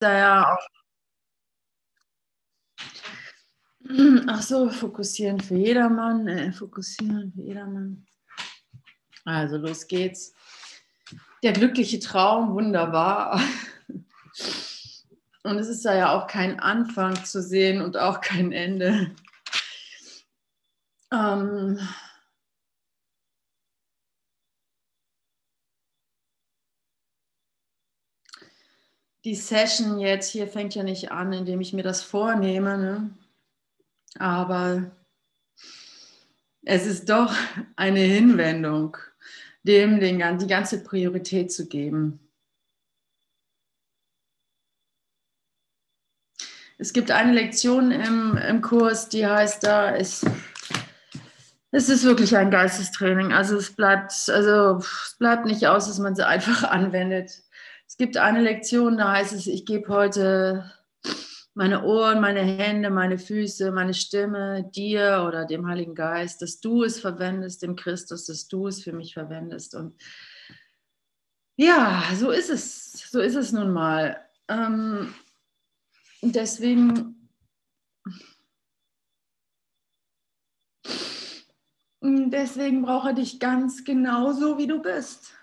da ja auch. Ach so, fokussieren für jedermann, äh, fokussieren für jedermann. Also los geht's. Der glückliche Traum, wunderbar. Und es ist da ja auch kein Anfang zu sehen und auch kein Ende. Ähm, die Session jetzt hier fängt ja nicht an, indem ich mir das vornehme, ne? aber es ist doch eine Hinwendung, dem den, die ganze Priorität zu geben. Es gibt eine Lektion im, im Kurs, die heißt da, es, es ist wirklich ein Geistestraining. Also es bleibt, also es bleibt nicht aus, dass man sie einfach anwendet. Es gibt eine Lektion, da heißt es, ich gebe heute meine Ohren, meine Hände, meine Füße, meine Stimme dir oder dem Heiligen Geist, dass du es verwendest, dem Christus, dass du es für mich verwendest. Und ja, so ist es. So ist es nun mal. Ähm, deswegen deswegen brauche er dich ganz genauso, wie du bist.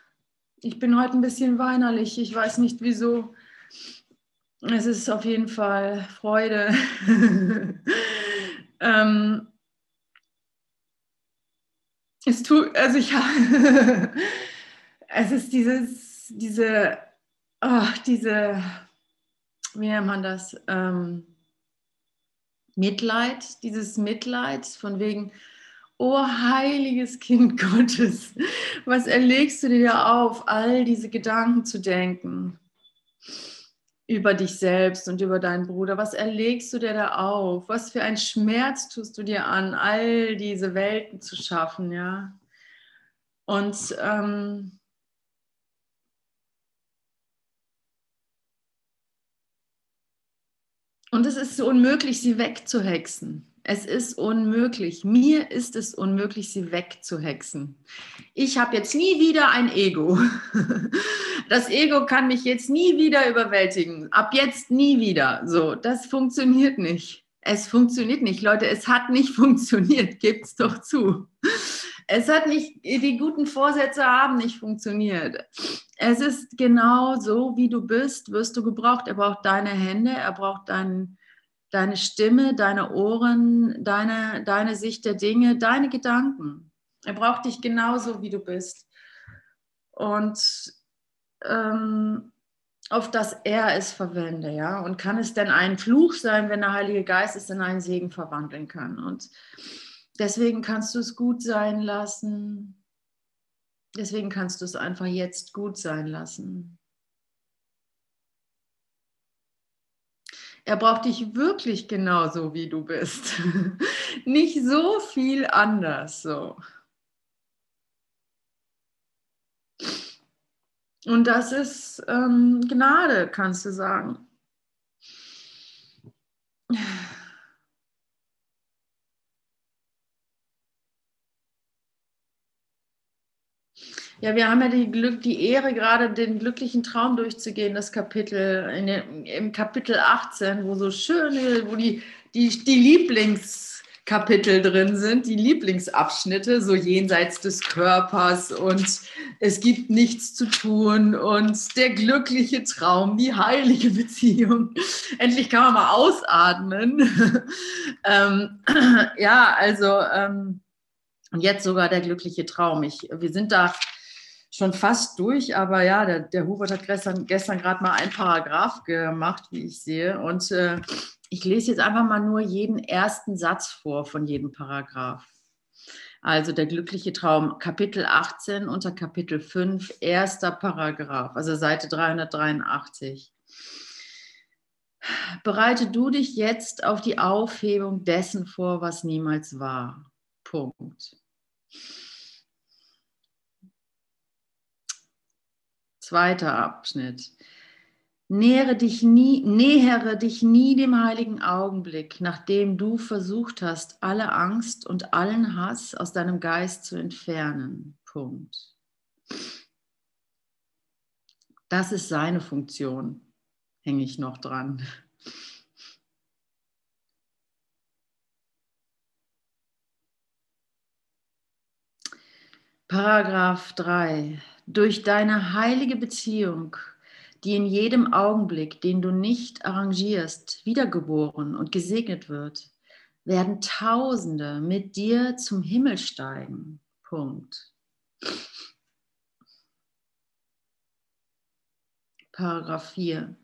Ich bin heute ein bisschen weinerlich. Ich weiß nicht wieso. Es ist auf jeden Fall Freude. ähm, es tut, also ich es ist dieses, diese, oh, diese wie nennt man das? Ähm, Mitleid, dieses Mitleid von wegen, oh heiliges Kind Gottes, was erlegst du dir auf, all diese Gedanken zu denken über dich selbst und über deinen Bruder? Was erlegst du dir da auf? Was für ein Schmerz tust du dir an, all diese Welten zu schaffen, ja? Und ähm, Und es ist so unmöglich, sie wegzuhexen. Es ist unmöglich. Mir ist es unmöglich, sie wegzuhexen. Ich habe jetzt nie wieder ein Ego. Das Ego kann mich jetzt nie wieder überwältigen. Ab jetzt nie wieder. So, das funktioniert nicht. Es funktioniert nicht, Leute. Es hat nicht funktioniert. Gebt's doch zu. Es hat nicht, die guten Vorsätze haben nicht funktioniert. Es ist genau so, wie du bist, wirst du gebraucht. Er braucht deine Hände, er braucht dein, deine Stimme, deine Ohren, deine, deine Sicht der Dinge, deine Gedanken. Er braucht dich genauso, wie du bist. Und ähm, auf das er es verwende, ja. Und kann es denn ein Fluch sein, wenn der Heilige Geist es in einen Segen verwandeln kann? Und Deswegen kannst du es gut sein lassen. Deswegen kannst du es einfach jetzt gut sein lassen. Er braucht dich wirklich genauso, wie du bist. Nicht so viel anders so. Und das ist ähm, Gnade, kannst du sagen. Ja, wir haben ja die, Glück, die Ehre, gerade den glücklichen Traum durchzugehen, das Kapitel, in den, im Kapitel 18, wo so schöne, wo die, die, die Lieblingskapitel drin sind, die Lieblingsabschnitte, so jenseits des Körpers und es gibt nichts zu tun und der glückliche Traum, die heilige Beziehung. Endlich kann man mal ausatmen. ähm, ja, also ähm, und jetzt sogar der glückliche Traum. Ich, wir sind da schon fast durch, aber ja, der, der Hubert hat gestern, gestern gerade mal ein Paragraph gemacht, wie ich sehe. Und äh, ich lese jetzt einfach mal nur jeden ersten Satz vor von jedem Paragraph. Also der glückliche Traum, Kapitel 18 unter Kapitel 5, erster Paragraph, also Seite 383. Bereite du dich jetzt auf die Aufhebung dessen vor, was niemals war. Punkt. Zweiter Abschnitt. Nähere dich nie, nähere dich nie dem heiligen Augenblick, nachdem du versucht hast, alle Angst und allen Hass aus deinem Geist zu entfernen. Punkt. Das ist seine Funktion. hänge ich noch dran. Paragraph 3. Durch deine heilige Beziehung, die in jedem Augenblick, den du nicht arrangierst, wiedergeboren und gesegnet wird, werden Tausende mit dir zum Himmel steigen. Punkt. Paragraph 4.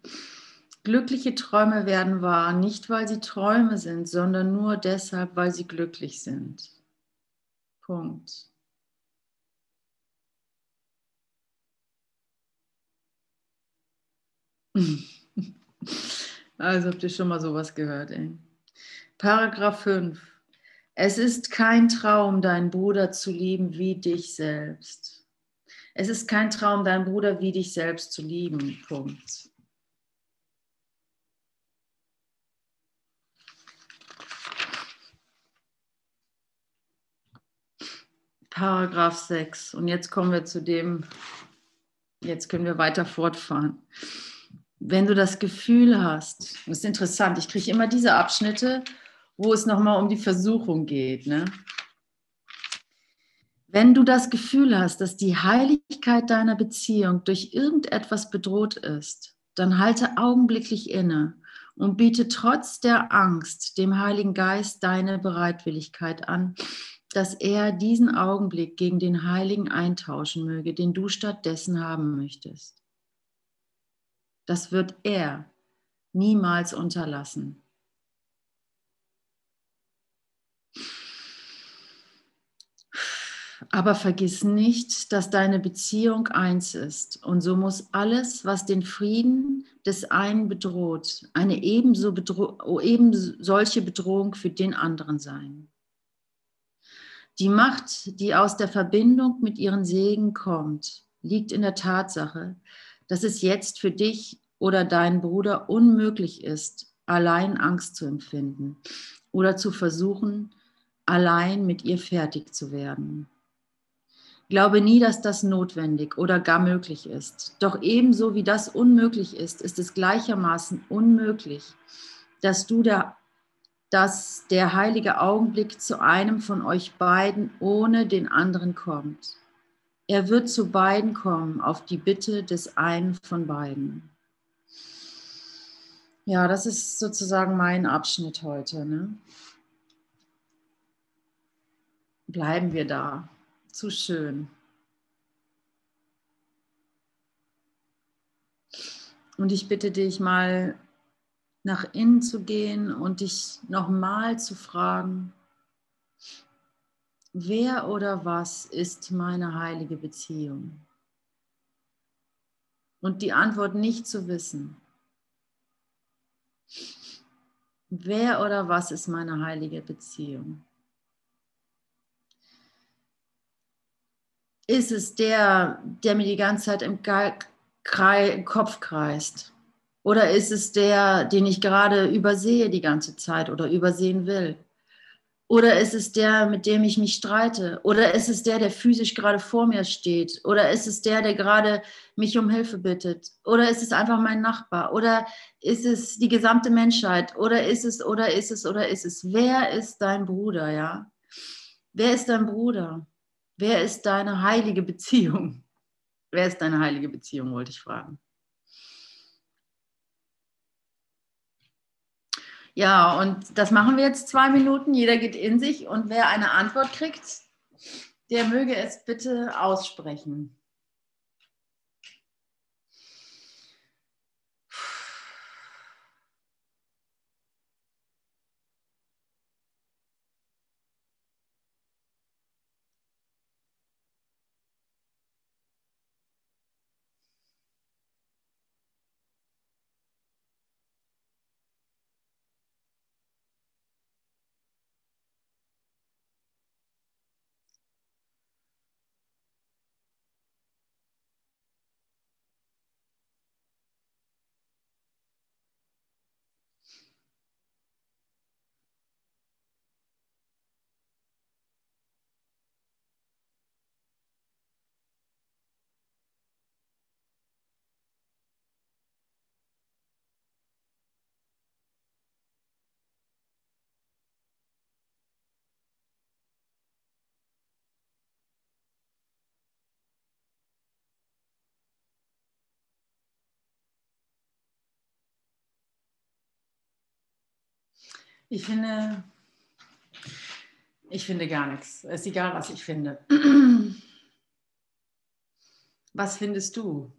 Glückliche Träume werden wahr, nicht weil sie Träume sind, sondern nur deshalb, weil sie glücklich sind. Punkt. Also habt ihr schon mal sowas gehört, ey. Paragraph 5. Es ist kein Traum, deinen Bruder zu lieben wie dich selbst. Es ist kein Traum, deinen Bruder wie dich selbst zu lieben. Punkt. Paragraph 6. Und jetzt kommen wir zu dem, jetzt können wir weiter fortfahren wenn du das Gefühl hast, das ist interessant, ich kriege immer diese Abschnitte, wo es nochmal um die Versuchung geht. Ne? Wenn du das Gefühl hast, dass die Heiligkeit deiner Beziehung durch irgendetwas bedroht ist, dann halte augenblicklich inne und biete trotz der Angst dem Heiligen Geist deine Bereitwilligkeit an, dass er diesen Augenblick gegen den Heiligen eintauschen möge, den du stattdessen haben möchtest. Das wird er niemals unterlassen. Aber vergiss nicht, dass deine Beziehung eins ist. Und so muss alles, was den Frieden des einen bedroht, eine ebenso, bedro eben solche Bedrohung für den anderen sein. Die Macht, die aus der Verbindung mit ihren Segen kommt, liegt in der Tatsache, dass es jetzt für dich oder deinen Bruder unmöglich ist, allein Angst zu empfinden oder zu versuchen, allein mit ihr fertig zu werden. Glaube nie, dass das notwendig oder gar möglich ist. Doch ebenso wie das unmöglich ist, ist es gleichermaßen unmöglich, dass du der, dass der heilige Augenblick zu einem von euch beiden ohne den anderen kommt. Er wird zu beiden kommen auf die Bitte des einen von beiden. Ja, das ist sozusagen mein Abschnitt heute. Ne? Bleiben wir da. Zu schön. Und ich bitte dich mal nach innen zu gehen und dich nochmal zu fragen, Wer oder was ist meine heilige Beziehung? Und die Antwort nicht zu wissen. Wer oder was ist meine heilige Beziehung? Ist es der, der mir die ganze Zeit im Kopf kreist? Oder ist es der, den ich gerade übersehe die ganze Zeit oder übersehen will? Oder ist es der, mit dem ich mich streite? Oder ist es der, der physisch gerade vor mir steht? Oder ist es der, der gerade mich um Hilfe bittet? Oder ist es einfach mein Nachbar? Oder ist es die gesamte Menschheit? Oder ist es, oder ist es, oder ist es? Wer ist dein Bruder, ja? Wer ist dein Bruder? Wer ist deine heilige Beziehung? Wer ist deine heilige Beziehung, wollte ich fragen. Ja, und das machen wir jetzt zwei Minuten. Jeder geht in sich und wer eine Antwort kriegt, der möge es bitte aussprechen. Ich finde, ich finde gar nichts. Es ist egal, was ich finde. Was findest du?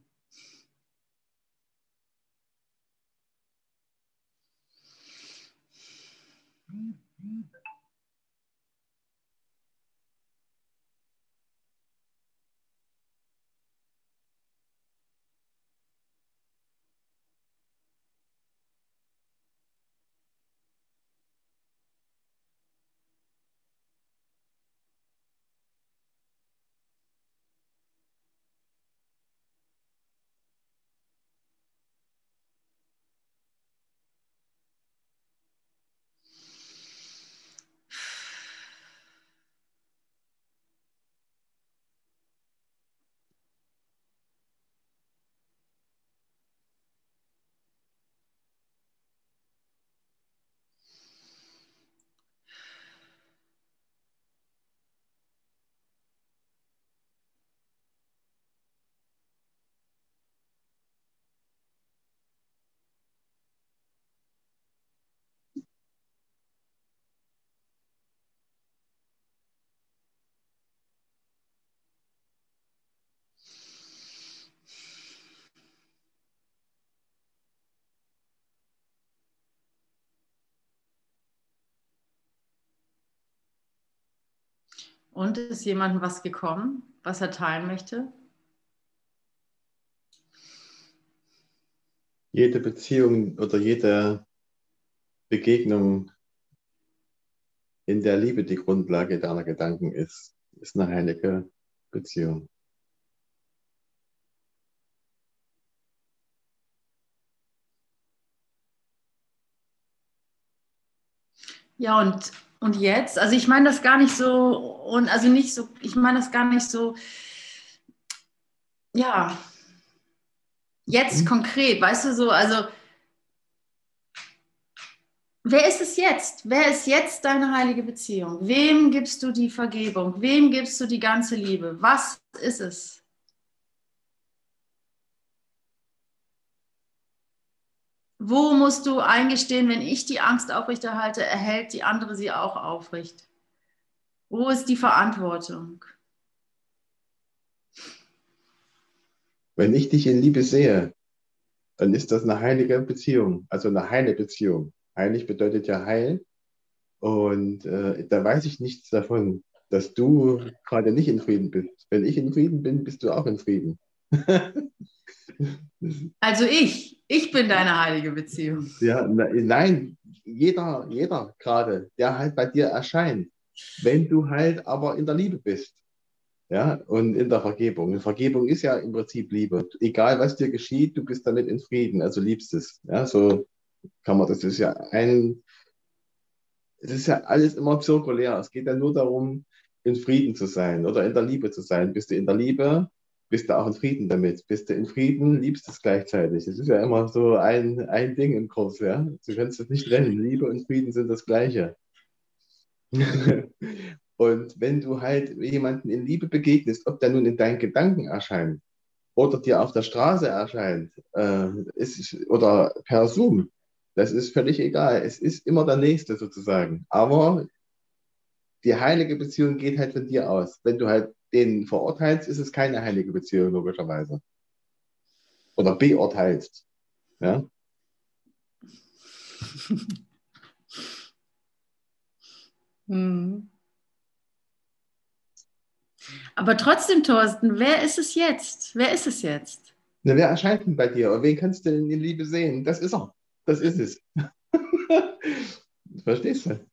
Und ist jemandem was gekommen, was er teilen möchte? Jede Beziehung oder jede Begegnung, in der Liebe die Grundlage deiner Gedanken ist, ist eine heilige Beziehung. Ja, und und jetzt, also ich meine das gar nicht so, und also nicht so, ich meine das gar nicht so, ja, jetzt mhm. konkret, weißt du so, also wer ist es jetzt? Wer ist jetzt deine heilige Beziehung? Wem gibst du die Vergebung? Wem gibst du die ganze Liebe? Was ist es? Wo musst du eingestehen, wenn ich die Angst aufrechterhalte, erhält die andere sie auch aufrecht? Wo ist die Verantwortung? Wenn ich dich in Liebe sehe, dann ist das eine heilige Beziehung, also eine heile Beziehung. Heilig bedeutet ja heil. Und äh, da weiß ich nichts davon, dass du gerade nicht in Frieden bist. Wenn ich in Frieden bin, bist du auch in Frieden. Also ich, ich bin deine heilige Beziehung. Ja, nein, jeder, jeder gerade, der halt bei dir erscheint, wenn du halt aber in der Liebe bist. Ja, und in der Vergebung. Vergebung ist ja im Prinzip Liebe. Egal was dir geschieht, du bist damit in Frieden, also liebst es. Ja, so kann man, das ist ja ein, es ist ja alles immer zirkulär. Es geht ja nur darum, in Frieden zu sein oder in der Liebe zu sein. Bist du in der Liebe, bist du auch in Frieden damit. Bist du in Frieden, liebst es gleichzeitig. Das ist ja immer so ein, ein Ding im Kurs, ja. Du kannst es nicht trennen. Liebe und Frieden sind das Gleiche. und wenn du halt jemanden in Liebe begegnest, ob der nun in deinen Gedanken erscheint oder dir auf der Straße erscheint äh, ist, oder per Zoom, das ist völlig egal. Es ist immer der Nächste sozusagen. Aber die heilige Beziehung geht halt von dir aus. Wenn du halt den verurteilst, ist es keine heilige Beziehung, logischerweise. Oder beurteilst. Ja? hm. Aber trotzdem, Thorsten, wer ist es jetzt? Wer ist es jetzt? Na, wer erscheint denn bei dir? Und wen kannst du denn in Liebe sehen? Das ist er. Das ist es. Verstehst du?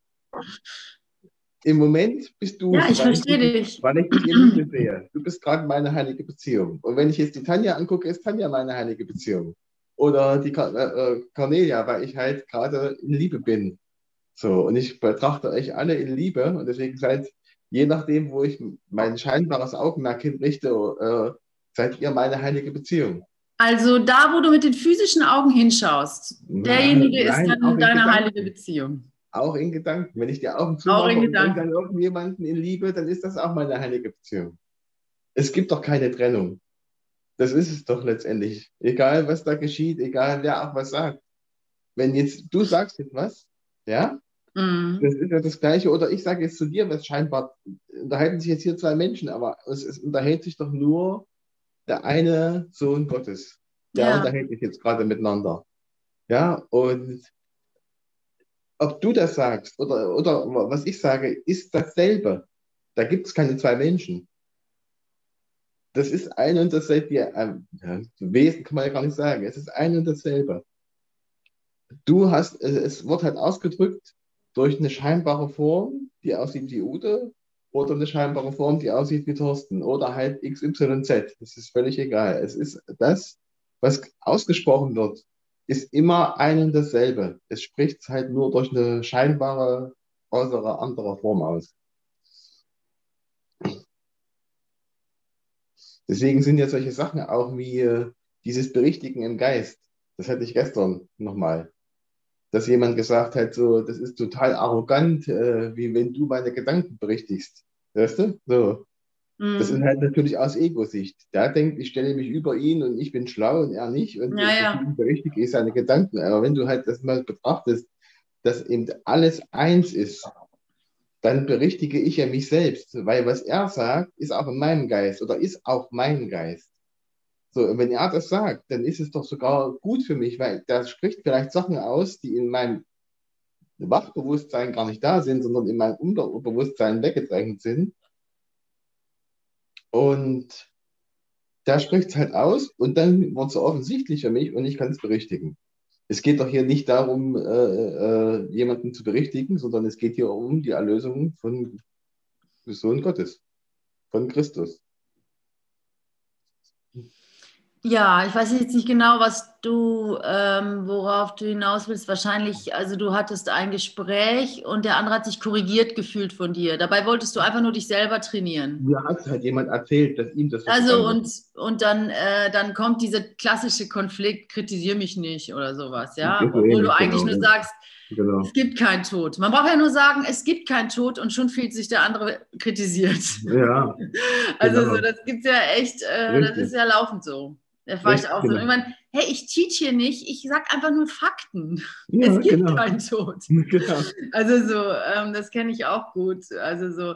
Im Moment bist du. Ja, ich verstehe dich. Weil ich dich in Liebe sehe. Du bist gerade meine heilige Beziehung. Und wenn ich jetzt die Tanja angucke, ist Tanja meine heilige Beziehung. Oder die äh, äh, Cornelia, weil ich halt gerade in Liebe bin. So, und ich betrachte euch alle in Liebe. Und deswegen seid, je nachdem, wo ich mein scheinbares Augenmerk hinrichte, äh, seid ihr meine heilige Beziehung. Also da, wo du mit den physischen Augen hinschaust, derjenige nein, ist dann deine heilige Beziehung. Auch in Gedanken. Wenn ich die Augen zumache und denke an irgendjemanden in Liebe, dann ist das auch meine heilige Beziehung. Es gibt doch keine Trennung. Das ist es doch letztendlich. Egal, was da geschieht, egal wer auch was sagt. Wenn jetzt du sagst etwas, ja, Mhm. Das ist ja das Gleiche. Oder ich sage jetzt zu dir, was scheinbar unterhalten sich jetzt hier zwei Menschen, aber es, es unterhält sich doch nur der eine Sohn Gottes. Der ja. unterhält sich jetzt gerade miteinander. Ja, und ob du das sagst oder, oder was ich sage, ist dasselbe. Da gibt es keine zwei Menschen. Das ist ein und dasselbe. Äh, ja, Wesen kann man ja gar nicht sagen. Es ist ein und dasselbe. Du hast, es wird halt ausgedrückt durch eine scheinbare Form, die aussieht wie Ute, oder eine scheinbare Form, die aussieht wie Thorsten, oder halt XYZ. Das ist völlig egal. Es ist das, was ausgesprochen wird, ist immer ein und dasselbe. Es spricht halt nur durch eine scheinbare, äußere, andere Form aus. Deswegen sind ja solche Sachen auch wie äh, dieses Berichtigen im Geist. Das hatte ich gestern nochmal dass jemand gesagt hat, so, das ist total arrogant, äh, wie wenn du meine Gedanken berichtigst. Weißt du? So. Mm. Das ist halt natürlich aus Ego-Sicht. Der denkt, ich stelle mich über ihn und ich bin schlau und er nicht und ja, ja. berichtige ich seine Gedanken. Aber wenn du halt das mal betrachtest, dass eben alles eins ist, dann berichtige ich ja mich selbst, weil was er sagt, ist auch in meinem Geist oder ist auch mein Geist. So, und wenn er das sagt, dann ist es doch sogar gut für mich, weil der spricht vielleicht Sachen aus, die in meinem Wachbewusstsein gar nicht da sind, sondern in meinem Unterbewusstsein weggedrängt sind. Und der spricht es halt aus und dann wird es so offensichtlich für mich und ich kann es berichtigen. Es geht doch hier nicht darum, äh, äh, jemanden zu berichtigen, sondern es geht hier um die Erlösung von Sohn Gottes, von Christus. Ja, ich weiß jetzt nicht genau, was du, ähm, worauf du hinaus willst. Wahrscheinlich, also du hattest ein Gespräch und der andere hat sich korrigiert gefühlt von dir. Dabei wolltest du einfach nur dich selber trainieren. Mir hat halt jemand erzählt, dass ihm das. Also und, und dann, äh, dann kommt dieser klassische Konflikt, kritisiere mich nicht oder sowas, ja. Obwohl du eigentlich genau. nur sagst, Genau. Es gibt keinen Tod. Man braucht ja nur sagen, es gibt keinen Tod und schon fühlt sich der andere kritisiert. Ja. also genau. so, das gibt es ja echt, äh, das ist ja laufend so. Da war ich auch genau. so. Irgendwann, hey, ich teach hier nicht, ich sag einfach nur Fakten. Ja, es gibt genau. keinen Tod. Genau. Also so, ähm, das kenne ich auch gut. Also so.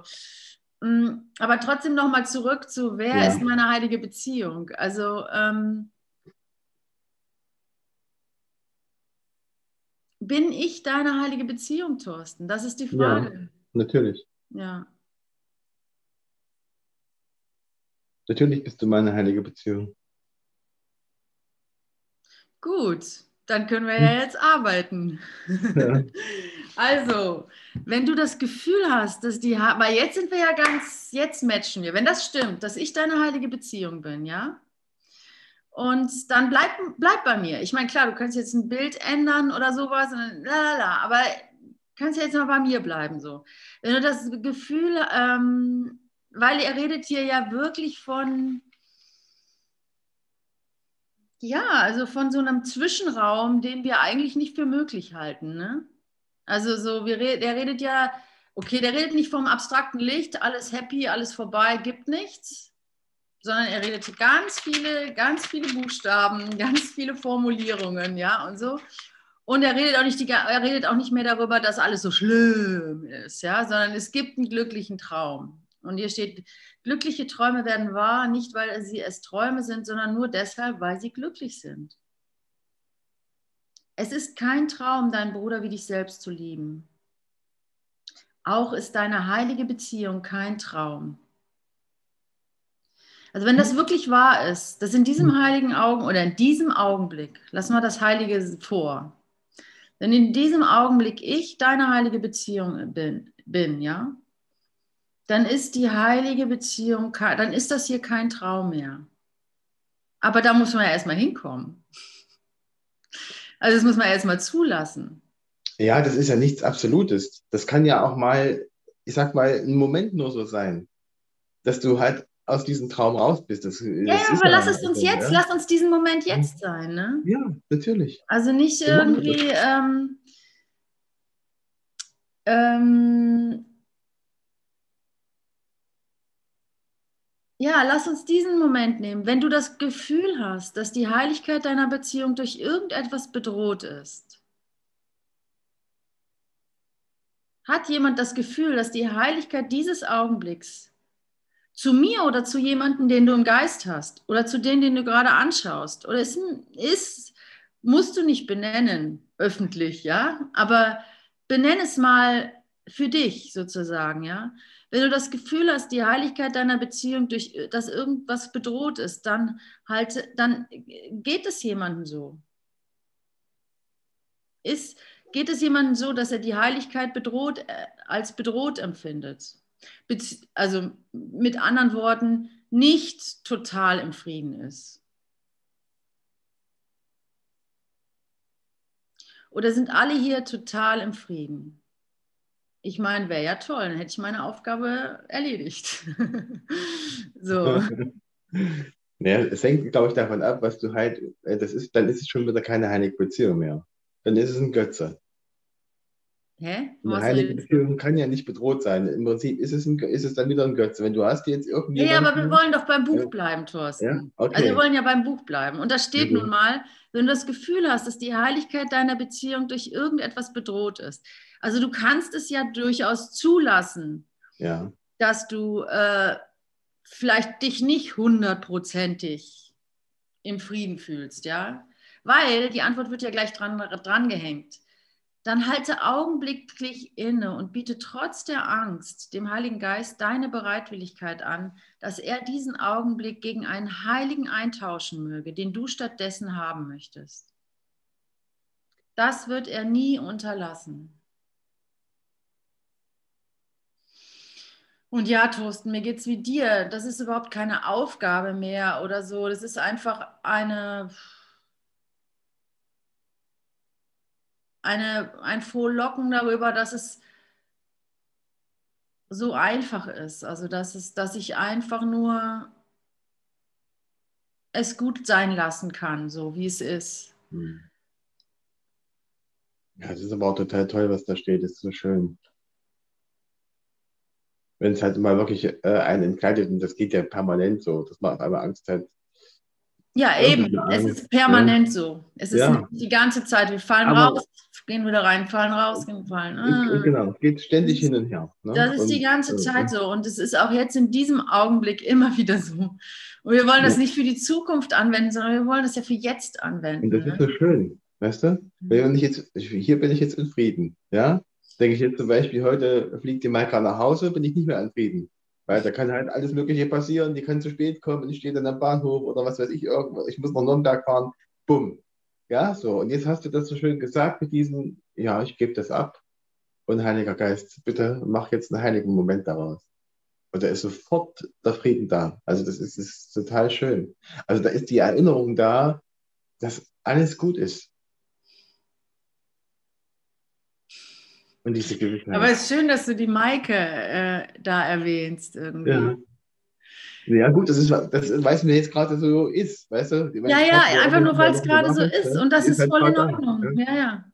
Mh, mm, aber trotzdem nochmal zurück zu, wer ja. ist meine heilige Beziehung? Also ähm, bin ich deine heilige Beziehung, Thorsten? Das ist die Frage. Ja, natürlich. Ja. Natürlich bist du meine heilige Beziehung. Gut, dann können wir ja jetzt arbeiten. Ja. Also, wenn du das Gefühl hast, dass die, weil jetzt sind wir ja ganz, jetzt matchen wir, wenn das stimmt, dass ich deine heilige Beziehung bin, ja? Und dann bleib, bleib bei mir. Ich meine, klar, du kannst jetzt ein Bild ändern oder sowas, lalala, aber kannst jetzt mal bei mir bleiben so. Wenn du das Gefühl, ähm, weil er redet hier ja wirklich von ja, also von so einem Zwischenraum, den wir eigentlich nicht für möglich halten. Ne? Also so, wir, der redet ja, okay, der redet nicht vom abstrakten Licht, alles happy, alles vorbei, gibt nichts, sondern er redet ganz viele, ganz viele Buchstaben, ganz viele Formulierungen, ja, und so. Und er redet auch nicht, die, er redet auch nicht mehr darüber, dass alles so schlimm ist, ja, sondern es gibt einen glücklichen Traum. Und hier steht, glückliche Träume werden wahr, nicht weil sie es Träume sind, sondern nur deshalb, weil sie glücklich sind. Es ist kein Traum, deinen Bruder wie dich selbst zu lieben. Auch ist deine heilige Beziehung kein Traum. Also wenn das wirklich wahr ist, dass in diesem heiligen Augen oder in diesem Augenblick, lass mal das Heilige vor, wenn in diesem Augenblick ich deine heilige Beziehung bin, bin ja, dann ist die heilige Beziehung, dann ist das hier kein Traum mehr. Aber da muss man ja erstmal hinkommen. Also das muss man erstmal zulassen. Ja, das ist ja nichts Absolutes. Das kann ja auch mal, ich sag mal, ein Moment nur so sein, dass du halt aus diesem Traum raus bist. Das, ja, das aber lass es uns jetzt, ja? lass uns diesen Moment jetzt sein. Ne? Ja, natürlich. Also nicht irgendwie ähm, ähm, Ja, lass uns diesen Moment nehmen. Wenn du das Gefühl hast, dass die Heiligkeit deiner Beziehung durch irgendetwas bedroht ist, Hat jemand das Gefühl, dass die Heiligkeit dieses Augenblicks zu mir oder zu jemandem, den du im Geist hast oder zu dem, den du gerade anschaust oder ist, ist musst du nicht benennen öffentlich, ja, aber benenne es mal für dich sozusagen, ja. Wenn du das Gefühl hast, die Heiligkeit deiner Beziehung durch, dass irgendwas bedroht ist, dann halt, dann geht es jemandem so. Ist, geht es jemandem so, dass er die Heiligkeit bedroht, äh, als bedroht empfindet? Also mit anderen Worten, nicht total im Frieden ist. Oder sind alle hier total im Frieden? Ich meine, wäre ja toll, dann hätte ich meine Aufgabe erledigt. so. Naja, es hängt, glaube ich, davon ab, was du halt, äh, das ist, dann ist es schon wieder keine heilige Beziehung mehr. Dann ist es ein Götze. Hä? Eine heilige Beziehung kann ja nicht bedroht sein. Im Prinzip ist es, ein, ist es dann wieder ein Götze. Wenn du hast jetzt irgendwie. Ja, aber wir wollen doch beim Buch bleiben, Thorsten. Ja? Okay. Also wir wollen ja beim Buch bleiben. Und da steht mhm. nun mal, wenn du das Gefühl hast, dass die Heiligkeit deiner Beziehung durch irgendetwas bedroht ist. Also du kannst es ja durchaus zulassen, ja. dass du äh, vielleicht dich nicht hundertprozentig im Frieden fühlst, ja. Weil die Antwort wird ja gleich dran, dran gehängt dann halte augenblicklich inne und biete trotz der Angst dem Heiligen Geist deine Bereitwilligkeit an, dass er diesen Augenblick gegen einen Heiligen eintauschen möge, den du stattdessen haben möchtest. Das wird er nie unterlassen. Und ja, Thorsten, mir geht es wie dir. Das ist überhaupt keine Aufgabe mehr oder so. Das ist einfach eine, eine, ein Frohlocken darüber, dass es so einfach ist. Also dass es, dass ich einfach nur es gut sein lassen kann, so wie es ist. Hm. Ja, das ist aber auch total toll, was da steht. Das ist so schön. Wenn es halt immer wirklich äh, einen entkleidet und das geht ja permanent so, dass man auf einmal Angst hat, ja, eben. Es ist permanent ja. so. Es ist ja. die ganze Zeit. Wir fallen Aber raus, gehen wieder rein, fallen raus, gehen fallen. Ah. Genau, es geht ständig hin und her. Ne? Das ist und, die ganze Zeit so. Und es ist auch jetzt in diesem Augenblick immer wieder so. Und wir wollen das nicht für die Zukunft anwenden, sondern wir wollen das ja für jetzt anwenden. Und das ne? ist so schön. Weißt du? Mhm. Wenn ich jetzt, hier bin ich jetzt in Frieden. Ja? Denke ich jetzt zum Beispiel, heute fliegt die Maika nach Hause, bin ich nicht mehr in Frieden. Weil da kann halt alles Mögliche passieren, die können zu spät kommen, ich stehe dann am Bahnhof oder was weiß ich, irgendwas, ich muss nach Nürnberg fahren, bumm. Ja, so. Und jetzt hast du das so schön gesagt mit diesem, ja, ich gebe das ab. Und Heiliger Geist, bitte mach jetzt einen heiligen Moment daraus. Und da ist sofort der Frieden da. Also das ist, ist total schön. Also da ist die Erinnerung da, dass alles gut ist. Und diese Gewissheit. Aber es ist schön, dass du die Maike äh, da erwähnst irgendwie. Ja. Ja, gut, das ist, das weiß mir jetzt gerade so ist, weißt du? Ja, ja, einfach nur, weil es gerade so ist. Und das ist, ist voll in Ordnung. Ja, ja.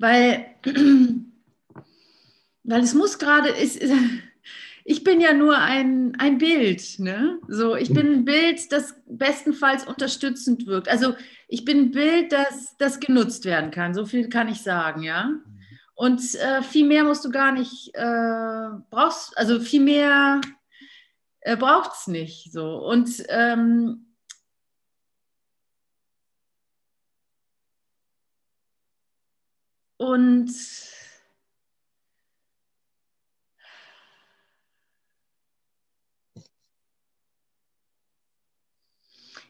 Weil, weil es muss gerade, ist, ich bin ja nur ein, ein Bild. Ne? So, ich bin ein Bild, das bestenfalls unterstützend wirkt. Also ich bin ein Bild, das, das genutzt werden kann. So viel kann ich sagen, ja. Und äh, viel mehr musst du gar nicht, äh, brauchst, also viel mehr äh, braucht es nicht. So. Und ähm, und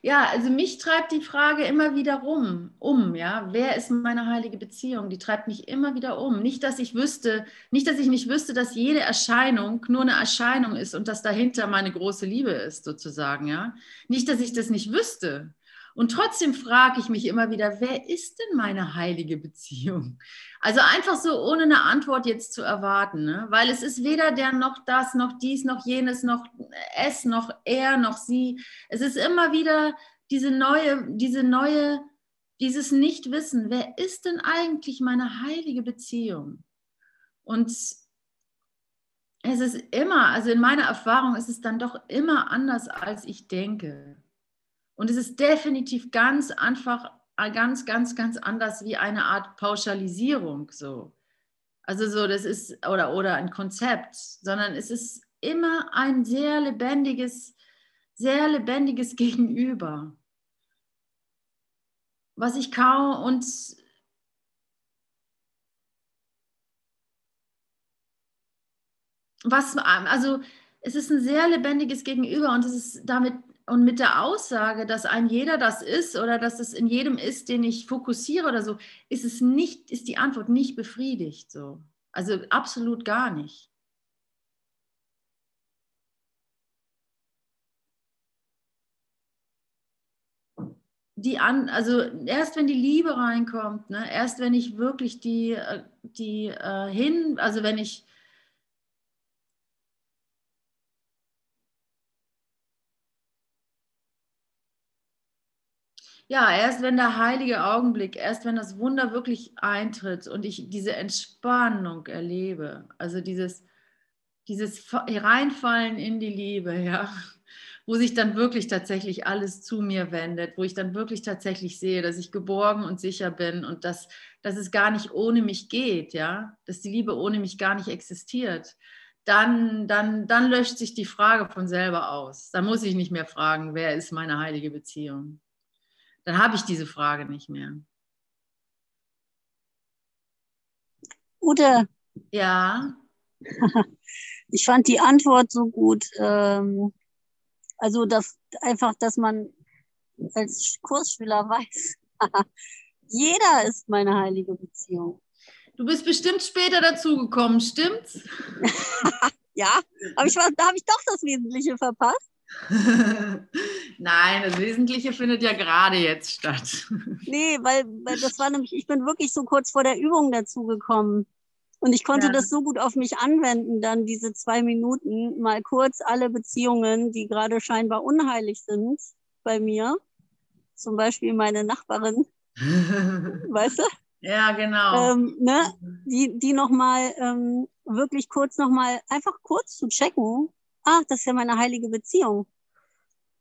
Ja, also mich treibt die Frage immer wieder rum, um, ja, wer ist meine heilige Beziehung? Die treibt mich immer wieder um. Nicht, dass ich wüsste, nicht, dass ich nicht wüsste, dass jede Erscheinung nur eine Erscheinung ist und dass dahinter meine große Liebe ist, sozusagen, ja. Nicht, dass ich das nicht wüsste. Und trotzdem frage ich mich immer wieder, wer ist denn meine heilige Beziehung? Also einfach so ohne eine Antwort jetzt zu erwarten, ne? weil es ist weder der noch das, noch dies, noch jenes, noch es, noch er, noch sie. Es ist immer wieder diese neue, diese neue, dieses Nichtwissen, wer ist denn eigentlich meine heilige Beziehung? Und es ist immer, also in meiner Erfahrung ist es dann doch immer anders, als ich denke. Und es ist definitiv ganz einfach, ganz, ganz, ganz anders wie eine Art Pauschalisierung so. Also so, das ist, oder, oder ein Konzept, sondern es ist immer ein sehr lebendiges, sehr lebendiges Gegenüber. Was ich kaum und was, also es ist ein sehr lebendiges Gegenüber und es ist damit und mit der Aussage, dass ein jeder das ist oder dass es in jedem ist, den ich fokussiere oder so, ist es nicht, ist die Antwort nicht befriedigt so. Also absolut gar nicht. Die an, also erst wenn die Liebe reinkommt, ne, erst wenn ich wirklich die, äh, die äh, hin, also wenn ich Ja, erst wenn der heilige Augenblick, erst wenn das Wunder wirklich eintritt und ich diese Entspannung erlebe, also dieses, dieses Reinfallen in die Liebe, ja, wo sich dann wirklich tatsächlich alles zu mir wendet, wo ich dann wirklich tatsächlich sehe, dass ich geborgen und sicher bin und dass, dass es gar nicht ohne mich geht, ja, dass die Liebe ohne mich gar nicht existiert, dann, dann, dann löscht sich die Frage von selber aus. Dann muss ich nicht mehr fragen, wer ist meine heilige Beziehung dann habe ich diese Frage nicht mehr. Ute. Ja. Ich fand die Antwort so gut. Ähm, also dass einfach, dass man als Kursschüler weiß, jeder ist meine heilige Beziehung. Du bist bestimmt später dazugekommen, stimmt's? ja, aber ich war, da habe ich doch das Wesentliche verpasst. Nein, das Wesentliche findet ja gerade jetzt statt. nee, weil, weil das war nämlich, ich bin wirklich so kurz vor der Übung dazugekommen. Und ich konnte ja. das so gut auf mich anwenden, dann diese zwei Minuten mal kurz alle Beziehungen, die gerade scheinbar unheilig sind bei mir, zum Beispiel meine Nachbarin, weißt du? Ja, genau. Ähm, ne? Die, die nochmal ähm, wirklich kurz nochmal, einfach kurz zu checken, ach, das ist ja meine heilige Beziehung.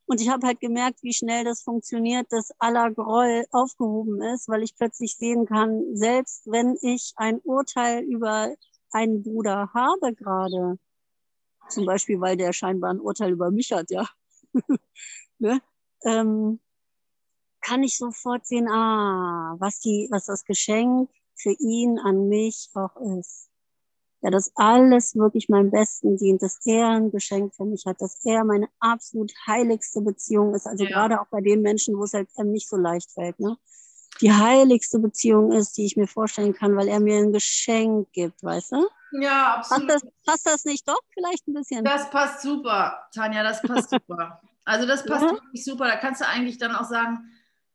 Und ich habe halt gemerkt, wie schnell das funktioniert, dass aller Groll aufgehoben ist, weil ich plötzlich sehen kann, selbst wenn ich ein Urteil über einen Bruder habe gerade, zum Beispiel, weil der scheinbar ein Urteil über mich hat, ja, ne? ähm, kann ich sofort sehen, ah, was die, was das Geschenk für ihn an mich auch ist ja, dass alles wirklich meinem Besten dient, dass er ein Geschenk für mich hat, dass er meine absolut heiligste Beziehung ist. Also ja. gerade auch bei den Menschen, wo es halt einem nicht so leicht fällt, ne? Die heiligste Beziehung ist, die ich mir vorstellen kann, weil er mir ein Geschenk gibt, weißt du? Ja, absolut. Passt das, passt das nicht doch vielleicht ein bisschen? Das passt super, Tanja, das passt super. Also das passt ja? wirklich super. Da kannst du eigentlich dann auch sagen,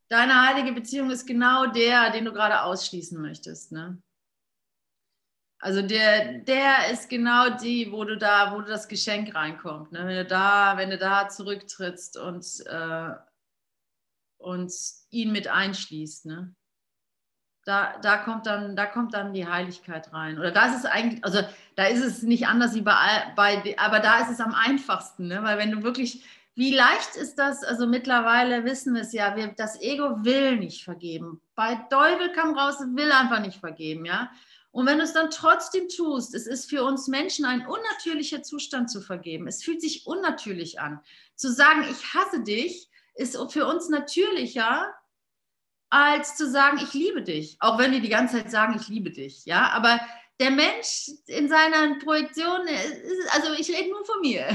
deine heilige Beziehung ist genau der, den du gerade ausschließen möchtest, ne? Also der, der ist genau die, wo du da, wo du das Geschenk reinkommt. Ne? Wenn du da, wenn du da zurücktrittst und, äh, und ihn mit einschließt, ne? Da, da, kommt dann, da kommt dann die Heiligkeit rein. Oder da ist es eigentlich, also da ist es nicht anders wie bei, bei aber da ist es am einfachsten, ne? weil wenn du wirklich, wie leicht ist das, also mittlerweile wissen wir es ja, wir, das Ego will nicht vergeben. Bei Teufel kam raus, will einfach nicht vergeben, ja. Und wenn du es dann trotzdem tust, es ist für uns Menschen ein unnatürlicher Zustand zu vergeben. Es fühlt sich unnatürlich an. Zu sagen, ich hasse dich, ist für uns natürlicher, als zu sagen, ich liebe dich. Auch wenn wir die ganze Zeit sagen, ich liebe dich. Ja, aber der Mensch in seiner Projektion, also ich rede nur von mir.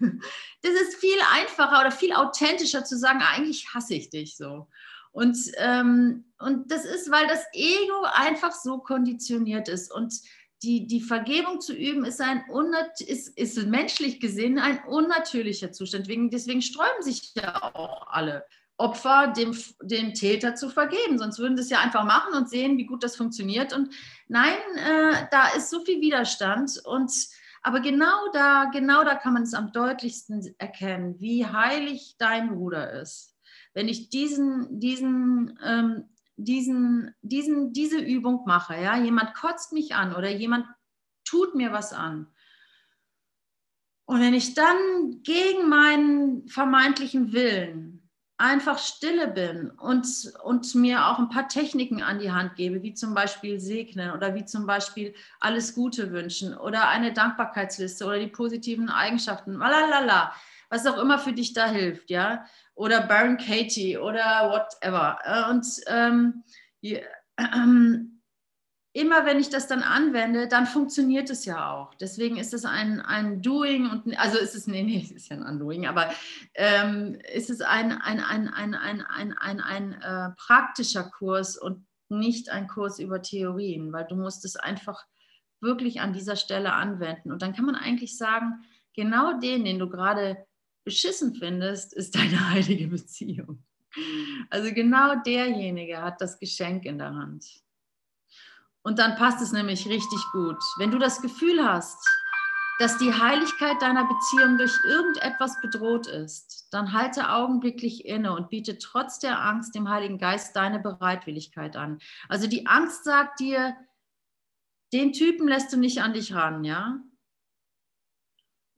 Das ist viel einfacher oder viel authentischer zu sagen, eigentlich hasse ich dich so. Und, ähm, und das ist, weil das Ego einfach so konditioniert ist. Und die, die Vergebung zu üben, ist, ein ist, ist menschlich gesehen ein unnatürlicher Zustand. Deswegen, deswegen sträuben sich ja auch alle Opfer dem, dem Täter zu vergeben. Sonst würden sie es ja einfach machen und sehen, wie gut das funktioniert. Und nein, äh, da ist so viel Widerstand. Und aber genau da, genau da kann man es am deutlichsten erkennen, wie heilig dein Bruder ist wenn ich diesen, diesen, ähm, diesen, diesen, diese Übung mache, ja, jemand kotzt mich an oder jemand tut mir was an. Und wenn ich dann gegen meinen vermeintlichen Willen einfach stille bin und, und mir auch ein paar Techniken an die Hand gebe, wie zum Beispiel segnen oder wie zum Beispiel alles Gute wünschen oder eine Dankbarkeitsliste oder die positiven Eigenschaften, lalala, was auch immer für dich da hilft, ja, oder Baron Katie oder whatever. Und ähm, ja, ähm, immer wenn ich das dann anwende, dann funktioniert es ja auch. Deswegen ist es ein, ein Doing und also ist es, nee, nee, es ist ja ein Undoing, aber ähm, ist es ein, ein, ein, ein, ein, ein, ein, ein äh, praktischer Kurs und nicht ein Kurs über Theorien, weil du musst es einfach wirklich an dieser Stelle anwenden. Und dann kann man eigentlich sagen, genau den, den du gerade beschissen findest, ist deine heilige Beziehung. Also genau derjenige hat das Geschenk in der Hand. Und dann passt es nämlich richtig gut. Wenn du das Gefühl hast, dass die Heiligkeit deiner Beziehung durch irgendetwas bedroht ist, dann halte augenblicklich inne und biete trotz der Angst dem Heiligen Geist deine Bereitwilligkeit an. Also die Angst sagt dir, den Typen lässt du nicht an dich ran, ja?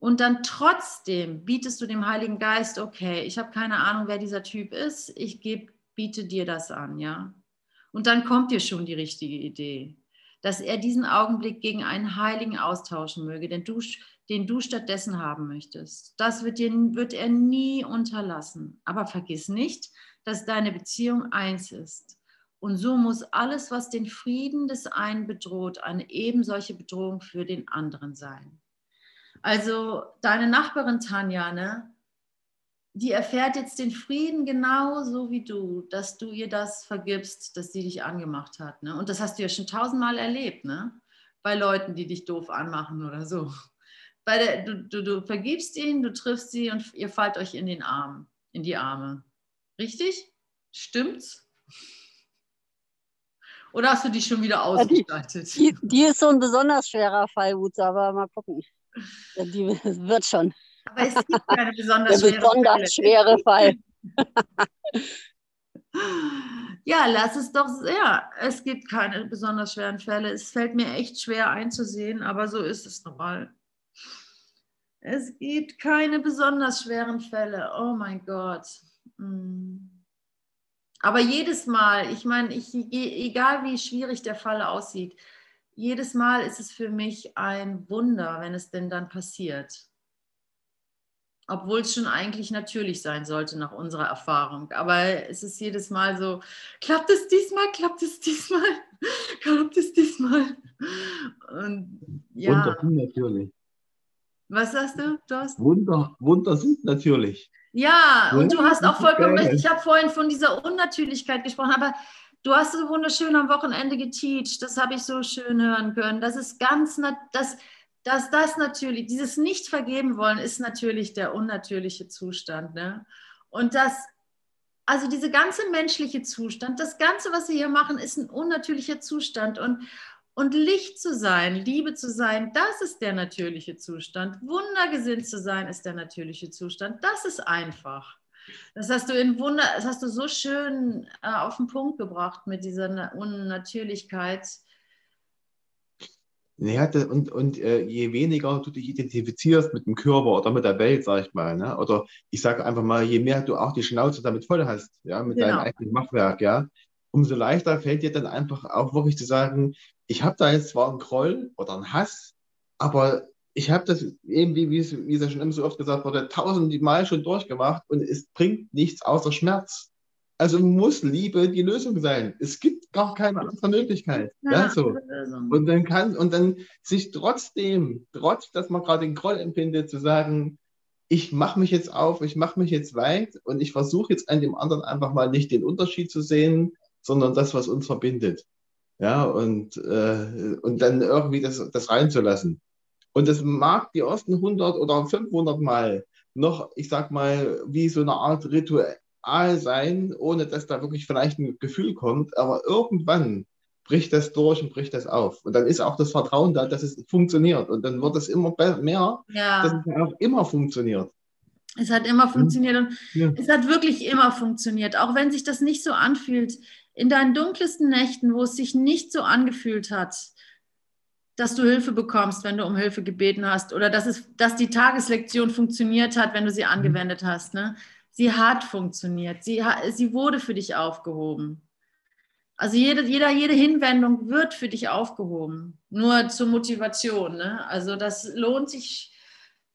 Und dann trotzdem bietest du dem Heiligen Geist, okay, ich habe keine Ahnung, wer dieser Typ ist, ich gebe, biete dir das an, ja? Und dann kommt dir schon die richtige Idee, dass er diesen Augenblick gegen einen Heiligen austauschen möge, den du, den du stattdessen haben möchtest. Das wird, dir, wird er nie unterlassen. Aber vergiss nicht, dass deine Beziehung eins ist. Und so muss alles, was den Frieden des einen bedroht, eine eben solche Bedrohung für den anderen sein. Also deine Nachbarin Tanja, ne, die erfährt jetzt den Frieden genauso wie du, dass du ihr das vergibst, dass sie dich angemacht hat. Ne? Und das hast du ja schon tausendmal erlebt, ne? Bei Leuten, die dich doof anmachen oder so. Bei der, du, du, du vergibst ihnen, du triffst sie und ihr fallt euch in den Arm, in die Arme. Richtig? Stimmt's? Oder hast du die schon wieder ausgestaltet? Die, die, die ist so ein besonders schwerer Fall, Wutz, aber mal gucken. Die wird schon. Aber es gibt keine besonders, Der besonders schwere Fall. ja, lass es doch, ja, es gibt keine besonders schweren Fälle. Es fällt mir echt schwer einzusehen, aber so ist es normal. Es gibt keine besonders schweren Fälle. Oh mein Gott. Hm. Aber jedes Mal, ich meine, ich, egal wie schwierig der Fall aussieht, jedes Mal ist es für mich ein Wunder, wenn es denn dann passiert obwohl es schon eigentlich natürlich sein sollte nach unserer Erfahrung. Aber es ist jedes Mal so, klappt es diesmal, klappt es diesmal, klappt es diesmal. Und ja. Wunder sind natürlich. Was sagst du? hast... Wunder, Wunder sind natürlich. Ja, und du hast auch vollkommen recht. Ich habe vorhin von dieser Unnatürlichkeit gesprochen, aber du hast so wunderschön am Wochenende geteacht. Das habe ich so schön hören können. Das ist ganz, das, dass das natürlich, dieses nicht vergeben wollen, ist natürlich der unnatürliche Zustand. Ne? Und das, also diese ganze menschliche Zustand, das Ganze, was sie hier machen, ist ein unnatürlicher Zustand. Und, und Licht zu sein, Liebe zu sein, das ist der natürliche Zustand. Wundergesinnt zu sein, ist der natürliche Zustand. Das ist einfach. Das hast du in Wunder, das hast du so schön äh, auf den Punkt gebracht mit dieser Unnatürlichkeit ja, und, und äh, je weniger du dich identifizierst mit dem Körper oder mit der Welt, sag ich mal, ne? oder ich sage einfach mal, je mehr du auch die Schnauze damit voll hast, ja, mit genau. deinem eigenen Machwerk, ja, umso leichter fällt dir dann einfach auch wirklich zu sagen, ich habe da jetzt zwar einen Groll oder einen Hass, aber ich habe das eben, wie, wie es ja schon immer so oft gesagt wurde, tausend Mal schon durchgemacht und es bringt nichts außer Schmerz. Also muss Liebe die Lösung sein. Es gibt gar keine andere Möglichkeit. Ja, ja so. Und dann kann, und dann sich trotzdem, trotz dass man gerade den Groll empfindet, zu sagen, ich mache mich jetzt auf, ich mache mich jetzt weit und ich versuche jetzt an dem anderen einfach mal nicht den Unterschied zu sehen, sondern das, was uns verbindet. Ja, und, äh, und dann irgendwie das, das reinzulassen. Und das mag die ersten 100 oder 500 Mal noch, ich sag mal, wie so eine Art Ritual, sein, ohne dass da wirklich vielleicht ein Gefühl kommt. Aber irgendwann bricht das durch und bricht das auf. Und dann ist auch das Vertrauen da, dass es funktioniert. Und dann wird es immer mehr, ja. dass es auch immer funktioniert. Es hat immer funktioniert und ja. es hat wirklich immer funktioniert, auch wenn sich das nicht so anfühlt. In deinen dunkelsten Nächten, wo es sich nicht so angefühlt hat, dass du Hilfe bekommst, wenn du um Hilfe gebeten hast oder dass, es, dass die Tageslektion funktioniert hat, wenn du sie angewendet hast. Ne? Sie hat funktioniert. Sie, sie wurde für dich aufgehoben. Also jede, jeder, jede Hinwendung wird für dich aufgehoben. Nur zur Motivation. Ne? Also das lohnt sich,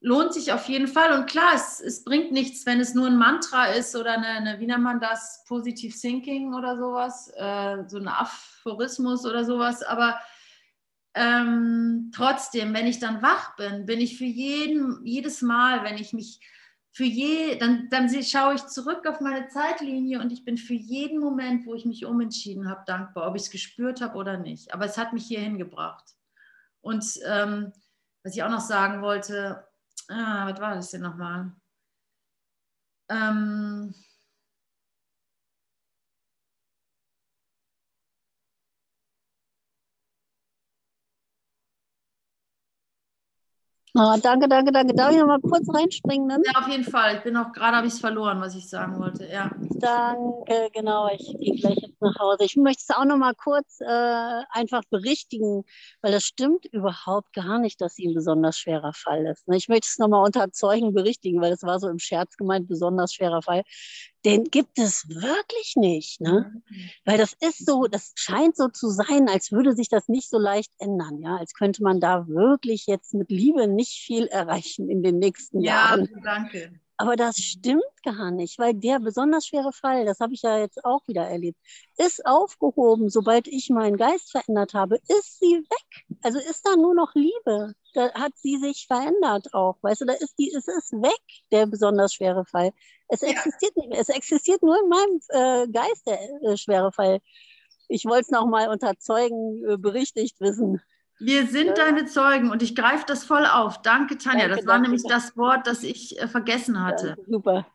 lohnt sich auf jeden Fall. Und klar, es, es bringt nichts, wenn es nur ein Mantra ist oder eine, eine wie nennt man das, Positive Thinking oder sowas, äh, so ein Aphorismus oder sowas. Aber ähm, trotzdem, wenn ich dann wach bin, bin ich für jeden, jedes Mal, wenn ich mich für je, dann, dann schaue ich zurück auf meine Zeitlinie und ich bin für jeden Moment, wo ich mich umentschieden habe, dankbar, ob ich es gespürt habe oder nicht. Aber es hat mich hierhin gebracht. Und ähm, was ich auch noch sagen wollte, ah, was war das denn nochmal? Ähm, Oh, danke, danke, danke. Darf ich noch mal kurz reinspringen? Dann? Ja, auf jeden Fall. Ich bin auch gerade, habe ich es verloren, was ich sagen wollte. Ja. Danke, genau. Ich gehe gleich jetzt nach Hause. Ich möchte es auch noch mal kurz äh, einfach berichtigen, weil das stimmt überhaupt gar nicht, dass sie ein besonders schwerer Fall ist. Ne? Ich möchte es noch mal unter Zeugen berichtigen, weil es war so im Scherz gemeint, besonders schwerer Fall den gibt es wirklich nicht. Ne? Mhm. Weil das ist so, das scheint so zu sein, als würde sich das nicht so leicht ändern, ja, als könnte man da wirklich jetzt mit Liebe nicht viel erreichen in den nächsten ja, Jahren. Ja, danke. Aber das stimmt gar nicht, weil der besonders schwere Fall, das habe ich ja jetzt auch wieder erlebt, ist aufgehoben, sobald ich meinen Geist verändert habe, ist sie weg. Also ist da nur noch Liebe. Da hat sie sich verändert auch. Weißt du, da ist die, es ist weg, der besonders schwere Fall. Es ja. existiert nicht mehr. Es existiert nur in meinem äh, Geist, der äh, schwere Fall. Ich wollte es nochmal unter Zeugen äh, berichtigt wissen. Wir sind ja. deine Zeugen und ich greife das voll auf. Danke, Tanja. Danke, das war danke, nämlich danke. das Wort, das ich äh, vergessen hatte. Ja, super.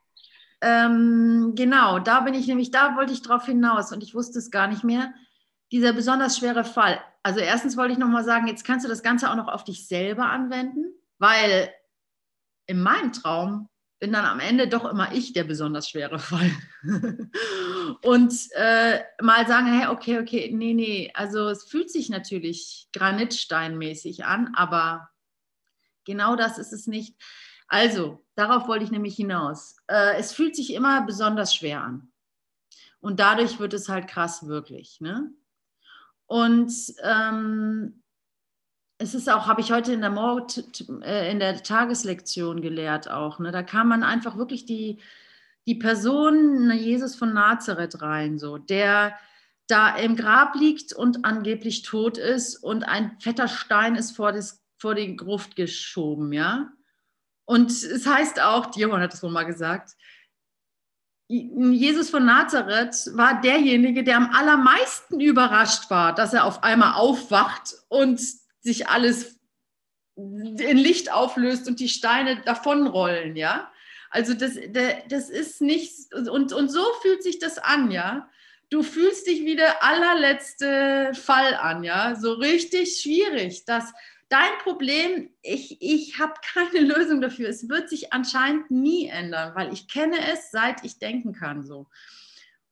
Ähm, genau, da bin ich nämlich, da wollte ich drauf hinaus und ich wusste es gar nicht mehr. Dieser besonders schwere Fall. Also erstens wollte ich nochmal sagen, jetzt kannst du das Ganze auch noch auf dich selber anwenden, weil in meinem Traum bin dann am Ende doch immer ich der besonders schwere Fall. und äh, mal sagen, hey, okay, okay, nee, nee, also es fühlt sich natürlich granitsteinmäßig an, aber genau das ist es nicht. Also, darauf wollte ich nämlich hinaus. Äh, es fühlt sich immer besonders schwer an. Und dadurch wird es halt krass wirklich. Ne? Und ähm, es ist auch, habe ich heute in der, Mord, äh, in der Tageslektion gelehrt auch. Ne? Da kam man einfach wirklich die, die Person ne, Jesus von Nazareth rein, so, der da im Grab liegt und angeblich tot ist und ein fetter Stein ist vor, das, vor die Gruft geschoben, ja. Und es heißt auch, Dion hat es wohl mal gesagt, Jesus von Nazareth war derjenige, der am allermeisten überrascht war, dass er auf einmal aufwacht und sich alles in Licht auflöst und die Steine davonrollen, ja. Also das, das ist nicht, und, und so fühlt sich das an, ja. Du fühlst dich wie der allerletzte Fall an, ja. So richtig schwierig. Das, dein Problem, ich, ich habe keine Lösung dafür. Es wird sich anscheinend nie ändern, weil ich kenne es, seit ich denken kann, so.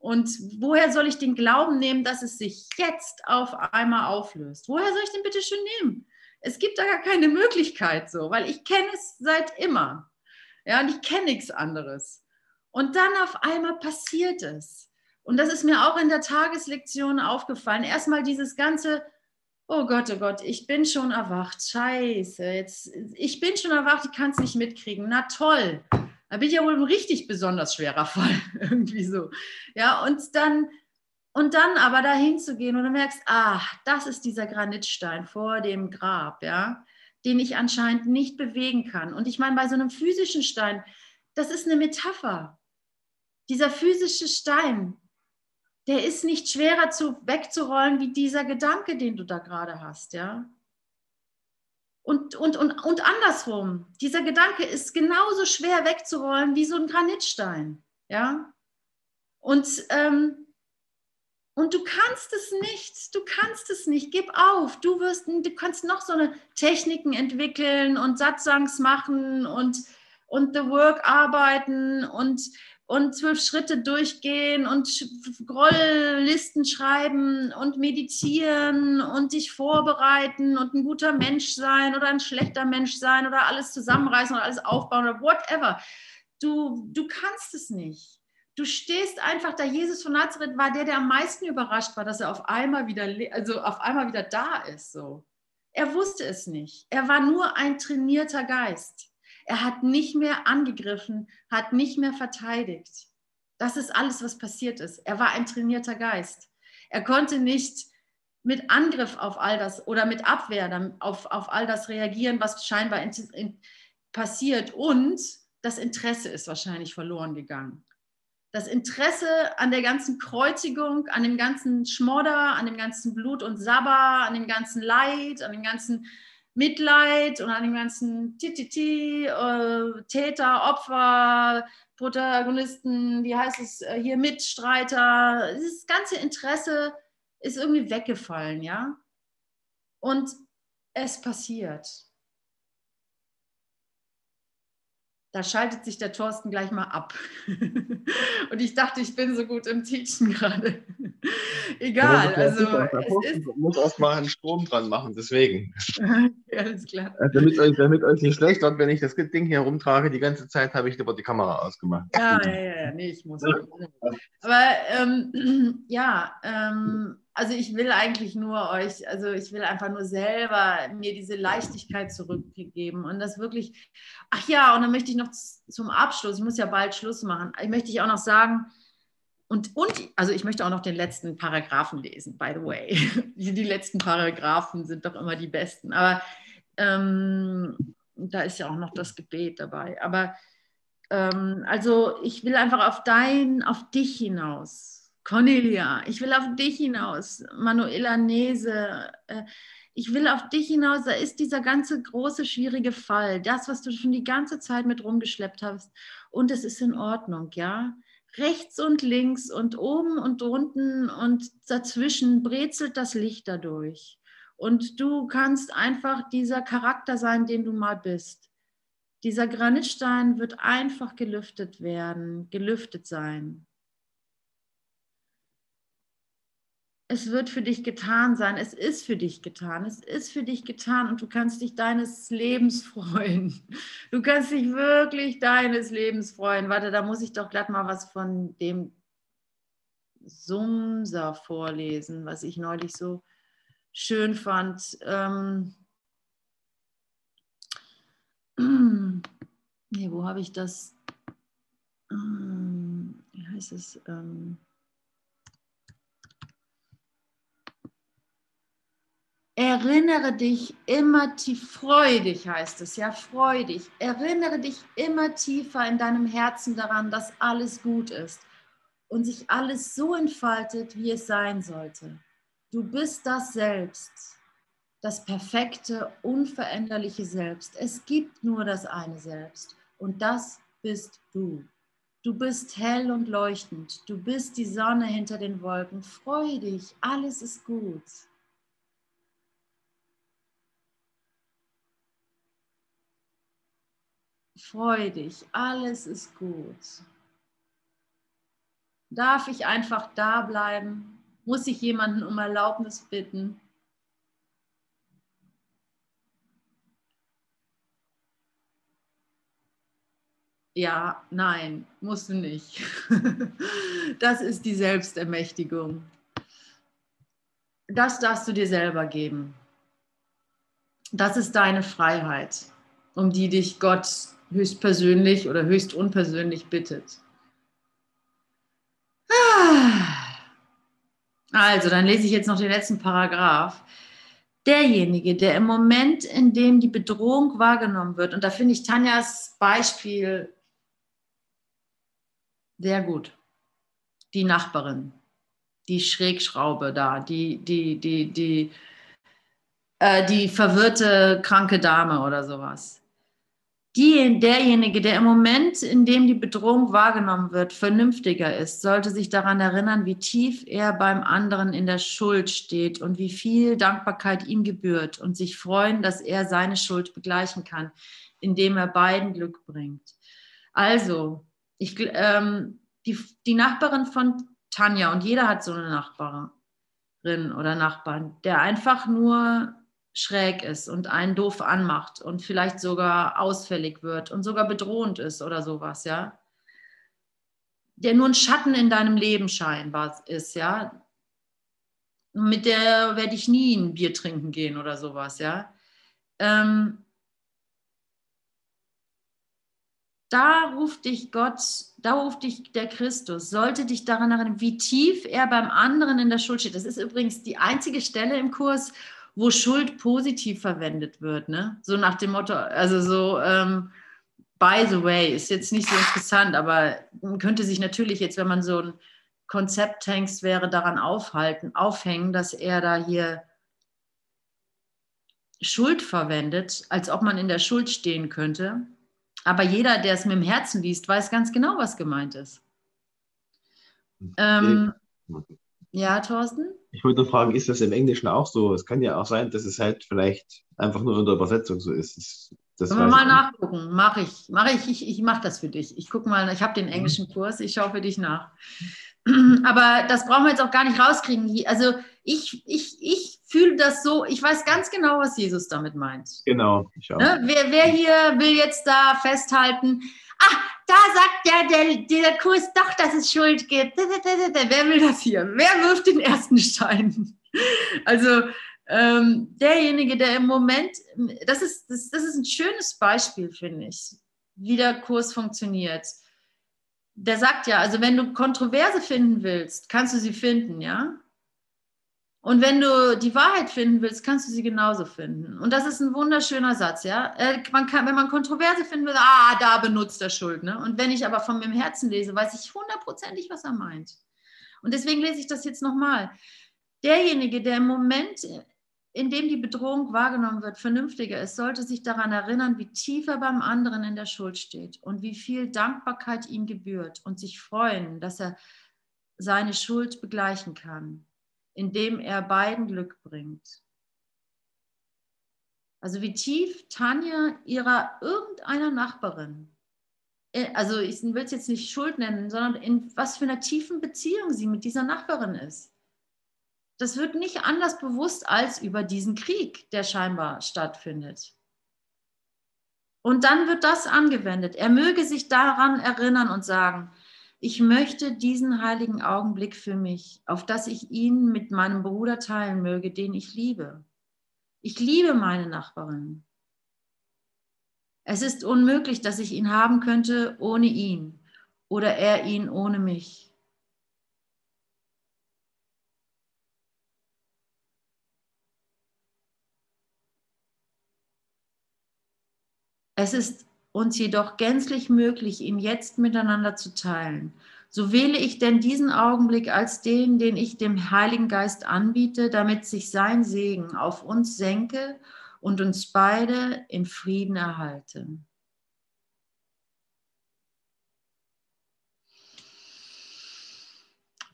Und woher soll ich den Glauben nehmen, dass es sich jetzt auf einmal auflöst? Woher soll ich den bitte schön nehmen? Es gibt da gar keine Möglichkeit so, weil ich kenne es seit immer. Ja, und ich kenne nichts anderes. Und dann auf einmal passiert es. Und das ist mir auch in der Tageslektion aufgefallen. Erstmal dieses ganze, oh Gott, oh Gott, ich bin schon erwacht. Scheiße, jetzt, ich bin schon erwacht, ich kann es nicht mitkriegen. Na toll. Da bin ich ja wohl ein richtig besonders schwerer Fall, irgendwie so. Ja, und dann, und dann aber dahin zu gehen und du merkst, ach, das ist dieser Granitstein vor dem Grab, ja, den ich anscheinend nicht bewegen kann. Und ich meine, bei so einem physischen Stein, das ist eine Metapher. Dieser physische Stein, der ist nicht schwerer zu, wegzurollen wie dieser Gedanke, den du da gerade hast, ja. Und, und, und, und andersrum, dieser Gedanke ist genauso schwer wegzurollen wie so ein Granitstein. Ja? Und, ähm, und du kannst es nicht, du kannst es nicht, gib auf. Du, wirst, du kannst noch so eine Techniken entwickeln und Satzangs machen und, und The Work arbeiten und und zwölf Schritte durchgehen und Grolllisten schreiben und meditieren und dich vorbereiten und ein guter Mensch sein oder ein schlechter Mensch sein oder alles zusammenreißen oder alles aufbauen oder whatever. du, du kannst es nicht. Du stehst einfach da. Jesus von Nazareth war der, der am meisten überrascht war, dass er auf einmal wieder, also auf einmal wieder da ist. So. Er wusste es nicht. Er war nur ein trainierter Geist. Er hat nicht mehr angegriffen, hat nicht mehr verteidigt. Das ist alles, was passiert ist. Er war ein trainierter Geist. Er konnte nicht mit Angriff auf all das oder mit Abwehr auf, auf all das reagieren, was scheinbar in, in, passiert. Und das Interesse ist wahrscheinlich verloren gegangen. Das Interesse an der ganzen Kreuzigung, an dem ganzen Schmodder, an dem ganzen Blut und Sabber, an dem ganzen Leid, an dem ganzen Mitleid und an dem ganzen Tititi, äh, Täter, Opfer, Protagonisten, wie heißt es äh, hier, Mitstreiter. Das ganze Interesse ist irgendwie weggefallen, ja. Und es passiert. Da schaltet sich der Thorsten gleich mal ab. und ich dachte, ich bin so gut im Teachen gerade. Egal, also es ist... muss erst mal einen Strom dran machen, deswegen. Alles klar. Also damit, euch, damit euch nicht schlecht wird, wenn ich das Ding hier rumtrage, die ganze Zeit habe ich lieber die Kamera ausgemacht. Ja, ja, ja, nee, ich muss. Aber ähm, ja, ähm, also ich will eigentlich nur euch, also ich will einfach nur selber mir diese Leichtigkeit zurückgeben und das wirklich, ach ja, und dann möchte ich noch zum Abschluss, ich muss ja bald Schluss machen, ich möchte ich auch noch sagen, und, und, also ich möchte auch noch den letzten Paragraphen lesen, by the way. Die, letzten Paragraphen sind doch immer die besten, aber ähm, da ist ja auch noch das Gebet dabei. Aber ähm, also ich will einfach auf dein, auf dich hinaus Cornelia, ich will auf dich hinaus. Manuela Nese, äh, ich will auf dich hinaus. Da ist dieser ganze große, schwierige Fall, das, was du schon die ganze Zeit mit rumgeschleppt hast. Und es ist in Ordnung, ja. Rechts und links und oben und unten und dazwischen brezelt das Licht dadurch. Und du kannst einfach dieser Charakter sein, den du mal bist. Dieser Granitstein wird einfach gelüftet werden, gelüftet sein. Es wird für dich getan sein, es ist für dich getan, es ist für dich getan und du kannst dich deines Lebens freuen. Du kannst dich wirklich deines Lebens freuen. Warte, da muss ich doch glatt mal was von dem Sumser vorlesen, was ich neulich so schön fand. Ähm, nee, wo habe ich das? Ähm, wie heißt es? Ähm, Erinnere dich immer tief, freudig heißt es, ja, freudig. Erinnere dich immer tiefer in deinem Herzen daran, dass alles gut ist und sich alles so entfaltet, wie es sein sollte. Du bist das Selbst, das perfekte, unveränderliche Selbst. Es gibt nur das eine Selbst und das bist du. Du bist hell und leuchtend. Du bist die Sonne hinter den Wolken. Freu dich, alles ist gut. Freu dich, alles ist gut. Darf ich einfach da bleiben? Muss ich jemanden um Erlaubnis bitten? Ja, nein, musst du nicht. Das ist die Selbstermächtigung. Das darfst du dir selber geben. Das ist deine Freiheit, um die dich Gott höchstpersönlich oder höchst unpersönlich bittet. Also, dann lese ich jetzt noch den letzten Paragraph. Derjenige, der im Moment, in dem die Bedrohung wahrgenommen wird, und da finde ich Tanjas Beispiel sehr gut. Die Nachbarin, die Schrägschraube da, die, die, die, die, äh, die verwirrte kranke Dame oder sowas die, derjenige, der im Moment, in dem die Bedrohung wahrgenommen wird, vernünftiger ist, sollte sich daran erinnern, wie tief er beim anderen in der Schuld steht und wie viel Dankbarkeit ihm gebührt und sich freuen, dass er seine Schuld begleichen kann, indem er beiden Glück bringt. Also, ich, ähm, die, die Nachbarin von Tanja, und jeder hat so eine Nachbarin oder Nachbarn, der einfach nur schräg ist und einen doof anmacht und vielleicht sogar ausfällig wird und sogar bedrohend ist oder sowas, ja. Der nur ein Schatten in deinem Leben scheinbar ist, ja. Mit der werde ich nie ein Bier trinken gehen oder sowas, ja. Ähm, da ruft dich Gott, da ruft dich der Christus, sollte dich daran erinnern, wie tief er beim anderen in der Schuld steht. Das ist übrigens die einzige Stelle im Kurs, wo Schuld positiv verwendet wird, ne? So nach dem Motto, also so, ähm, by the way, ist jetzt nicht so interessant, aber man könnte sich natürlich jetzt, wenn man so ein Konzepttext wäre, daran aufhalten, aufhängen, dass er da hier Schuld verwendet, als ob man in der Schuld stehen könnte. Aber jeder, der es mit dem Herzen liest, weiß ganz genau, was gemeint ist. Ähm, ja, Thorsten? Ich wollte fragen, ist das im Englischen auch so? Es kann ja auch sein, dass es halt vielleicht einfach nur in der Übersetzung so ist. Das, das Können wir mal nachgucken. Mache ich. Mache ich. Ich, ich mache das für dich. Ich gucke mal, ich habe den mhm. englischen Kurs, ich schaue für dich nach. Aber das brauchen wir jetzt auch gar nicht rauskriegen. Also ich, ich, ich fühle das so, ich weiß ganz genau, was Jesus damit meint. Genau, ich auch. Ne? Wer, wer hier will jetzt da festhalten, ah, da sagt ja der, der Kurs doch, dass es Schuld gibt. Wer will das hier? Wer wirft den ersten Stein? Also ähm, derjenige, der im Moment, das ist, das, das ist ein schönes Beispiel, finde ich, wie der Kurs funktioniert. Der sagt ja, also wenn du Kontroverse finden willst, kannst du sie finden, ja? Und wenn du die Wahrheit finden willst, kannst du sie genauso finden. Und das ist ein wunderschöner Satz, ja. Äh, man kann, wenn man Kontroverse finden will, ah, da benutzt er Schuld. Ne? Und wenn ich aber von meinem Herzen lese, weiß ich hundertprozentig, was er meint. Und deswegen lese ich das jetzt nochmal. Derjenige, der im Moment, in dem die Bedrohung wahrgenommen wird, vernünftiger ist, sollte sich daran erinnern, wie tief er beim anderen in der Schuld steht und wie viel Dankbarkeit ihm gebührt und sich freuen, dass er seine Schuld begleichen kann indem er beiden Glück bringt. Also wie tief Tanja ihrer irgendeiner Nachbarin, äh, also ich will es jetzt nicht Schuld nennen, sondern in was für einer tiefen Beziehung sie mit dieser Nachbarin ist. Das wird nicht anders bewusst als über diesen Krieg, der scheinbar stattfindet. Und dann wird das angewendet. Er möge sich daran erinnern und sagen, ich möchte diesen heiligen Augenblick für mich, auf dass ich ihn mit meinem Bruder teilen möge, den ich liebe. Ich liebe meine Nachbarin. Es ist unmöglich, dass ich ihn haben könnte ohne ihn oder er ihn ohne mich. Es ist uns jedoch gänzlich möglich, ihn jetzt miteinander zu teilen. So wähle ich denn diesen Augenblick als den, den ich dem Heiligen Geist anbiete, damit sich sein Segen auf uns senke und uns beide in Frieden erhalte.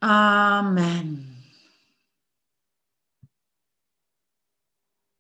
Amen.